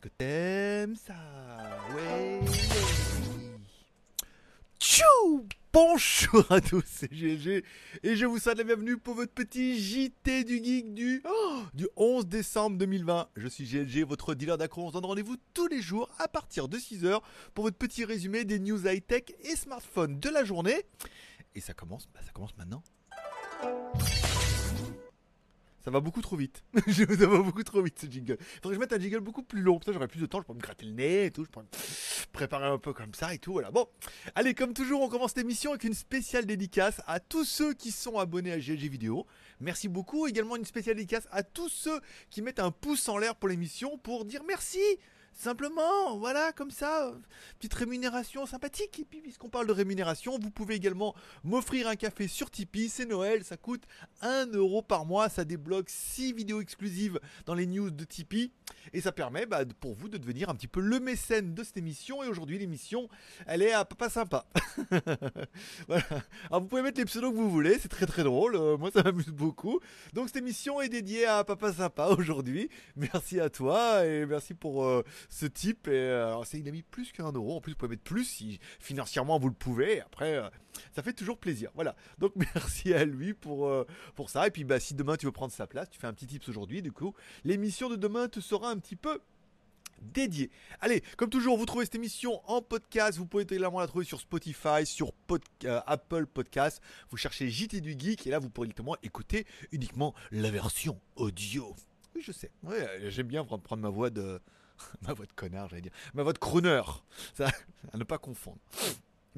que t'aimes ça. Ouais. Tchou Bonjour à tous, c'est GG et je vous souhaite la bienvenue pour votre petit JT du Geek du, oh, du 11 décembre 2020. Je suis GLG, votre dealer d'accro. On se donne rendez-vous tous les jours à partir de 6h pour votre petit résumé des news high-tech et smartphones de la journée. Et ça commence, bah, ça commence maintenant. Ça va beaucoup trop vite. ça va beaucoup trop vite ce jingle. Faudrait que je mette un jingle beaucoup plus long. Ça, j'aurais plus de temps. Je pourrais me gratter le nez et tout. Je pourrais me préparer un peu comme ça et tout. Voilà. Bon. Allez, comme toujours, on commence l'émission avec une spéciale dédicace à tous ceux qui sont abonnés à GLG Vidéo. Merci beaucoup. Également une spéciale dédicace à tous ceux qui mettent un pouce en l'air pour l'émission pour dire merci. Simplement, voilà, comme ça, petite rémunération sympathique. Et puis, puisqu'on parle de rémunération, vous pouvez également m'offrir un café sur Tipeee. C'est Noël, ça coûte 1 euro par mois. Ça débloque 6 vidéos exclusives dans les news de Tipeee. Et ça permet bah, pour vous de devenir un petit peu le mécène de cette émission. Et aujourd'hui, l'émission, elle est à Papa Sympa. Alors, vous pouvez mettre les pseudos que vous voulez, c'est très très drôle. Euh, moi, ça m'amuse beaucoup. Donc, cette émission est dédiée à Papa Sympa aujourd'hui. Merci à toi et merci pour. Euh, ce type. Et, euh, alors, il a mis plus qu'un euro. En plus, vous pouvez mettre plus si financièrement vous le pouvez. Après, ça fait toujours plaisir. Voilà. Donc, merci à lui pour, pour ça. Et puis, bah, si demain tu veux prendre sa place, tu fais un petit tips aujourd'hui. Du coup, l'émission de demain te sera un petit peu dédié. Allez, comme toujours, vous trouvez cette émission en podcast. Vous pouvez également la trouver sur Spotify, sur Apple Podcast. Vous cherchez JT du Geek et là, vous pourrez directement écouter uniquement la version audio. Oui, je sais. Ouais, j'aime bien prendre ma voix de, ma voix de connard, j'allais dire. Ma voix de crooner. Ça, à ne pas confondre.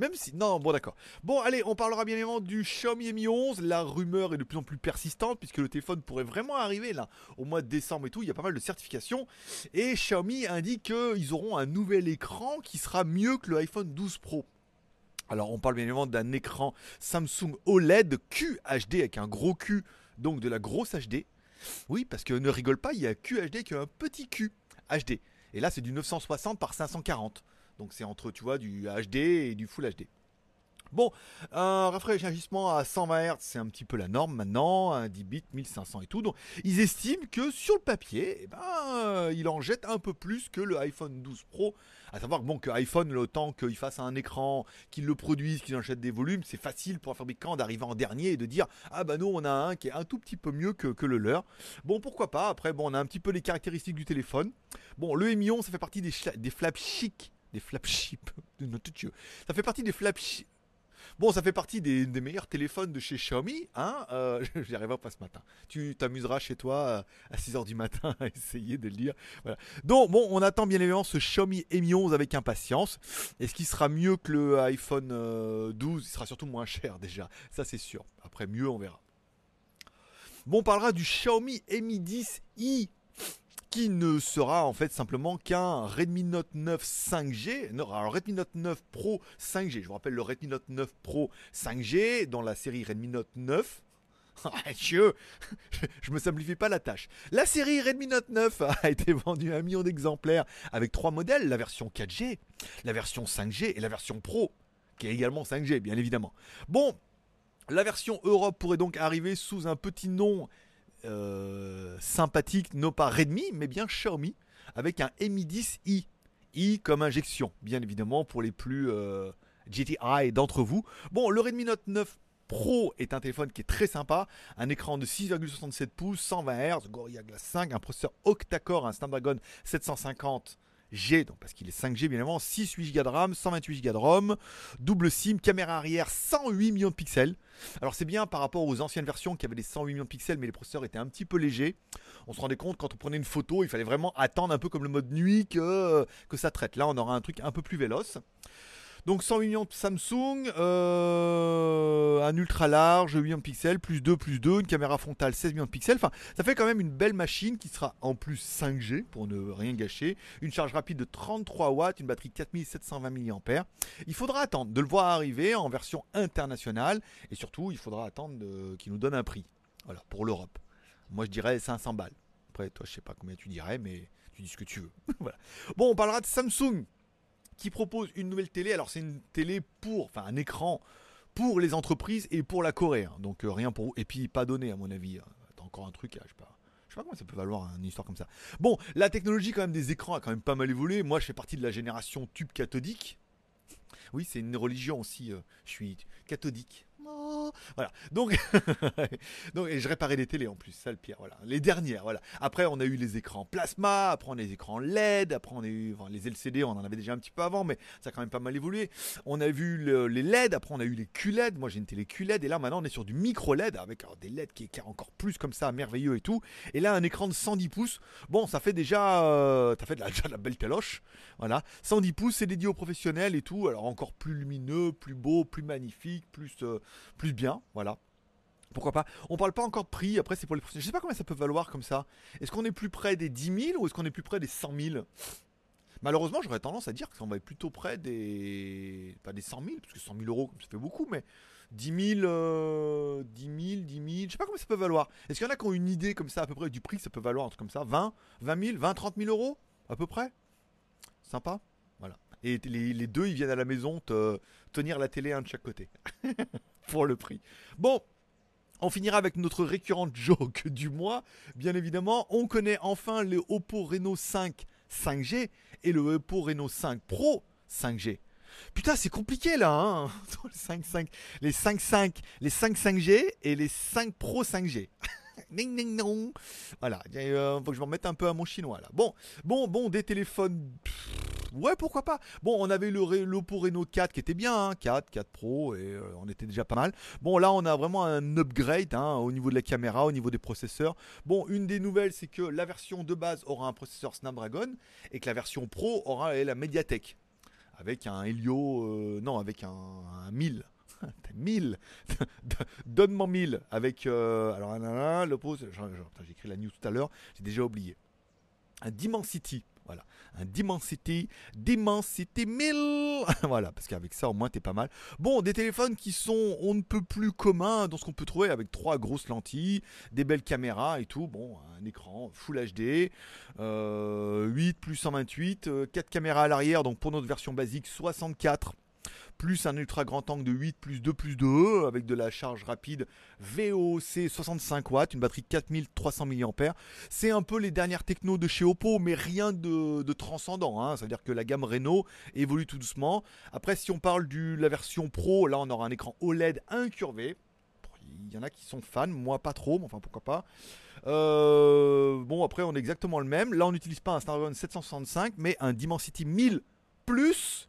Même si. Non, bon, d'accord. Bon, allez, on parlera bien évidemment du Xiaomi Mi 11. La rumeur est de plus en plus persistante puisque le téléphone pourrait vraiment arriver là au mois de décembre et tout. Il y a pas mal de certifications. Et Xiaomi indique qu'ils auront un nouvel écran qui sera mieux que le iPhone 12 Pro. Alors, on parle bien évidemment d'un écran Samsung OLED QHD avec un gros Q, donc de la grosse HD. Oui, parce que ne rigole pas, il y a QHD qui a un petit Q HD. Et là, c'est du 960 par 540. Donc c'est entre, tu vois, du HD et du Full HD. Bon, un rafraîchissement à 120 Hz, c'est un petit peu la norme maintenant, un 10 bits, 1500 et tout. Donc, ils estiment que sur le papier, eh ben, il en jette un peu plus que le iPhone 12 Pro. À savoir bon, que iPhone, le temps qu'il fasse un écran, qu'il le produise, qu'il en jette des volumes, c'est facile pour un fabricant d'arriver en dernier et de dire Ah bah nous, on a un qui est un tout petit peu mieux que, le leur. Bon, pourquoi pas. Après, bon, on a un petit peu les caractéristiques du téléphone. Bon, le Mi 11, ça fait partie des, des flagships. Des flagships. Ça fait partie des flagships Bon, ça fait partie des, meilleurs téléphones de chez Xiaomi. Hein euh, J'y arriverai pas ce matin. Tu t'amuseras chez toi euh, à 6h du matin à essayer de le lire. Donc, bon, on attend bien évidemment ce Xiaomi Mi 11 avec impatience. Est-ce qu'il sera mieux que le iPhone 12 euh, Il sera surtout moins cher déjà. Ça, c'est sûr. Après, mieux, on verra. Bon, on parlera du Xiaomi Mi 10i qui ne sera en fait simplement qu'un Redmi Note 9 5G. Non, alors Redmi Note 9 Pro 5G. Je vous rappelle le Redmi Note 9 Pro 5G dans la série Redmi Note 9. je, je me simplifie pas la tâche. La série Redmi Note 9 a été vendue à un million d'exemplaires avec trois modèles la version 4G, la version 5G et la version Pro, qui est également 5G, bien évidemment. Bon, la version Europe pourrait donc arriver sous un petit nom euh, sympathique, non pas Redmi, mais bien Xiaomi, avec un Mi 10i. i comme injection, bien évidemment, pour les plus euh, GTI d'entre vous. Bon, le Redmi Note 9 Pro est un téléphone qui est très sympa. Un écran de 6,67 pouces, 120 Hz, Gorilla Glass 5, un processeur octa-core, un Snapdragon 750 G, donc parce qu'il est 5G bien évidemment, 6 8 Go de RAM, 128 Go de ROM, double SIM, caméra arrière 108 millions de pixels. Alors c'est bien par rapport aux anciennes versions qui avaient des 108 millions de pixels mais les processeurs étaient un petit peu légers. On se rendait compte quand on prenait une photo, il fallait vraiment attendre un peu comme le mode nuit que, que ça traite. Là on aura un truc un peu plus véloce. Donc 100 millions de Samsung, euh, un ultra large, 8 millions de pixels, plus 2, plus 2, une caméra frontale 16 millions de pixels. Enfin, ça fait quand même une belle machine qui sera en plus 5G pour ne rien gâcher. Une charge rapide de 33 watts, une batterie 4720 mAh. Il faudra attendre de le voir arriver en version internationale et surtout, il faudra attendre qu'il nous donne un prix. Voilà, pour l'Europe. Moi, je dirais 500 balles. Après, toi, je sais pas combien tu dirais, mais tu dis ce que tu veux. Bon, on parlera de Samsung qui propose une nouvelle télé. Alors c'est une télé pour, enfin un écran pour les entreprises et pour la Corée. Hein. Donc euh, rien pour. Et puis pas donné à mon avis. Hein. Encore un truc, je sais pas. Sais pas comment ça peut valoir une histoire comme ça. Bon, la technologie quand même des écrans a quand même pas mal évolué. Moi, je fais partie de la génération tube cathodique. Oui, c'est une religion aussi. euh, je suis cathodique. Voilà. Donc, donc, et je réparais les télés en plus, ça le pire. Voilà. Les dernières, voilà. Après, on a eu les écrans plasma, après on a les écrans LED, après on a eu les LCD, on en avait déjà un petit peu avant, mais ça a quand même pas mal évolué. On a vu le- les LED, après on a eu les QLED. Moi j'ai une télé QLED, et là maintenant on est sur du micro LED avec des LED qui éclairent encore plus comme ça, merveilleux et tout. Et là un écran de 110 pouces. Bon, ça fait déjà, euh, fait de la, déjà de la belle taloche. Voilà. 110 pouces, c'est dédié aux professionnels et tout. Alors encore plus lumineux, plus beau, plus magnifique, plus, euh, plus bien. Voilà. Pourquoi pas On parle pas encore de prix, après c'est pour les professionnels. Je sais pas combien ça peut valoir comme ça. Est-ce qu'on est plus près des 10 000 ou est-ce qu'on est plus près des 100 000 Malheureusement, j'aurais tendance à dire qu'on va être plutôt près des. Pas des 100 000, parce que 100 000 euros, ça fait beaucoup, mais 10 000, euh, 10 000, 10 000, je sais pas combien ça peut valoir. Est-ce qu'il y en a qui ont une idée comme ça, à peu près, du prix que ça peut valoir, un truc comme ça? 20, 20 000, 20, 30 000 euros À peu près? Sympa Voilà. Et les deux, ils viennent à la maison te tenir la télé un de chaque côté. Pour le prix. Bon, on finira avec notre récurrente joke du mois. Bien évidemment, on connaît enfin le Oppo Reno 5 5G et le Oppo Reno 5 Pro 5G. Putain, c'est compliqué là, hein les 5, 5, les 5 5, les 5 5G et les 5 Pro 5G. Ding, ding, dong. Voilà, il faut que je m'en mette un peu à mon chinois là. Bon, bon, bon, des téléphones. Ouais, pourquoi pas. Bon, on avait le l'Oppo Reno 4 qui était bien, hein, 4, 4 Pro, et euh, on était déjà pas mal. Bon, là, on a vraiment un upgrade hein, au niveau de la caméra, au niveau des processeurs. Bon, une des nouvelles, c'est que la version de base aura un processeur Snapdragon et que la version Pro aura la Mediatek avec un Helio, euh, non, avec un, un 1000. T'as 1000 Donne-moi 1000 avec. euh, alors, le j'ai écrit la news tout à l'heure, j'ai déjà oublié. Un Dimensity. Voilà, un Dimensity, Dimensity 1000 Voilà, parce qu'avec ça, au moins, t'es pas mal. Bon, des téléphones qui sont on ne peut plus communs dans ce qu'on peut trouver avec trois grosses lentilles, des belles caméras et tout. Bon, un écran Full HD, euh, 8 plus 128, 4 caméras à l'arrière, donc pour notre version basique, 64 plus un ultra grand angle de 8 plus 2 plus 2 avec de la charge rapide VOC 65 watts, une batterie 4300 mAh. C'est un peu les dernières technos de chez Oppo, mais rien de, transcendant. Hein. C'est-à-dire que la gamme Reno évolue tout doucement. Après, si on parle de la version Pro, là on aura un écran OLED incurvé. Il y en a qui sont fans, moi pas trop, mais enfin pourquoi pas. Euh, bon, après on est exactement le même. Là on n'utilise pas un Snapdragon 765, mais un Dimensity 1000 plus.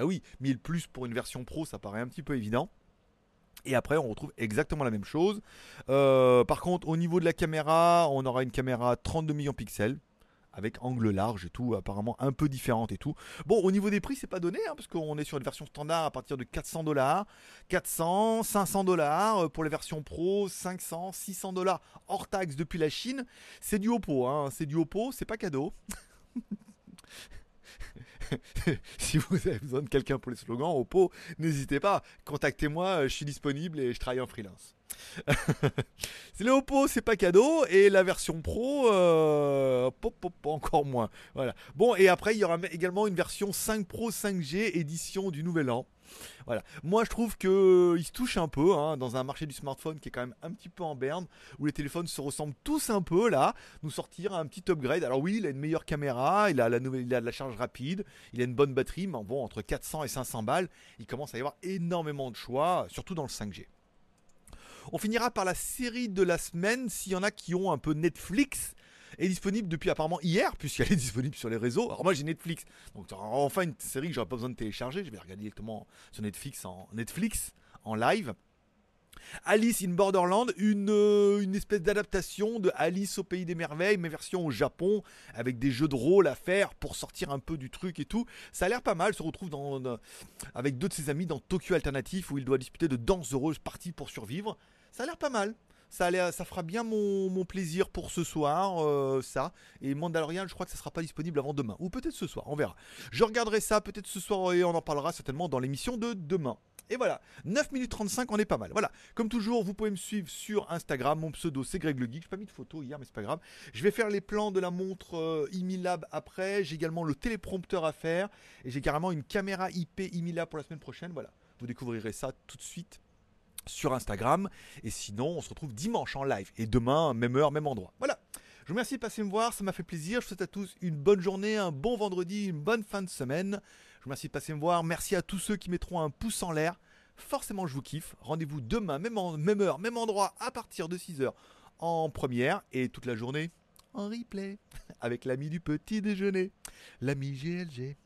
Bah oui, 1000 plus pour une version Pro, ça paraît un petit peu évident. Et après, on retrouve exactement la même chose. Euh, par contre, au niveau de la caméra, on aura une caméra 32 millions de pixels avec angle large et tout, apparemment un peu différente et tout. Bon, au niveau des prix, c'est pas donné, hein, parce qu'on est sur une version standard à partir de 400 dollars, 400, 500 dollars pour les versions pro, 500, 600 dollars hors taxe depuis la Chine. C'est du Oppo, hein, c'est du Oppo, c'est pas cadeau. si vous avez besoin de quelqu'un pour les slogans, Oppo, n'hésitez pas, contactez-moi, je suis disponible et je travaille en freelance. c'est le Oppo, c'est pas cadeau, et la version Pro, euh, pop, pop, encore moins. Voilà. Bon, et après, il y aura également une version 5 Pro 5G édition du Nouvel An. Voilà. Moi, je trouve que il se touche un peu hein, dans un marché du smartphone qui est quand même un petit peu en berne, où les téléphones se ressemblent tous un peu là. Nous sortir un petit upgrade. Alors oui, il a une meilleure caméra, il a la nouvelle, il a de la charge rapide, il a une bonne batterie, mais bon, entre 400 et 500 balles, il commence à y avoir énormément de choix, surtout dans le 5G. On finira par la série de la semaine. S'il y en a qui ont un peu Netflix, est disponible depuis apparemment hier, puisqu'elle est disponible sur les réseaux. Alors moi j'ai Netflix, donc enfin une série que j'aurais pas besoin de télécharger. Je vais regarder directement sur Netflix en Netflix en live. Alice in Borderland, une, euh, une espèce d'adaptation de Alice au pays des merveilles, mais version au Japon, avec des jeux de rôle à faire pour sortir un peu du truc et tout. Ça a l'air pas mal, se retrouve dans, avec deux de ses amis dans Tokyo Alternatif, où il doit disputer de danse heureuse partie pour survivre. Ça a l'air pas mal. Ça, fera bien mon, plaisir pour ce soir, euh, ça. Et Mandalorian, je crois que ça sera pas disponible avant demain. Ou peut-être ce soir, on verra. Je regarderai ça peut-être ce soir et on en parlera certainement dans l'émission de demain. Et voilà, 9 minutes 35, on est pas mal. Voilà, comme toujours, vous pouvez me suivre sur Instagram. Mon pseudo, c'est Greg le Geek. J'ai pas mis de photo hier, mais c'est pas grave. Je vais faire les plans de la montre euh, Imilab après. J'ai également le téléprompteur à faire. Et j'ai carrément une caméra IP Imilab pour la semaine prochaine. Voilà, vous découvrirez ça tout de suite sur Instagram. Et sinon, on se retrouve dimanche en live. Et demain, même heure, même endroit. Voilà. Je vous remercie de passer me voir, ça m'a fait plaisir. Je vous souhaite à tous une bonne journée, un bon vendredi, une bonne fin de semaine. Je vous remercie de passer me voir. Merci à tous ceux qui mettront un pouce en l'air. Forcément, je vous kiffe. Rendez-vous demain, même, même heure, même endroit, à partir de 6h en première et toute la journée en replay avec l'ami du petit déjeuner, l'ami GLG.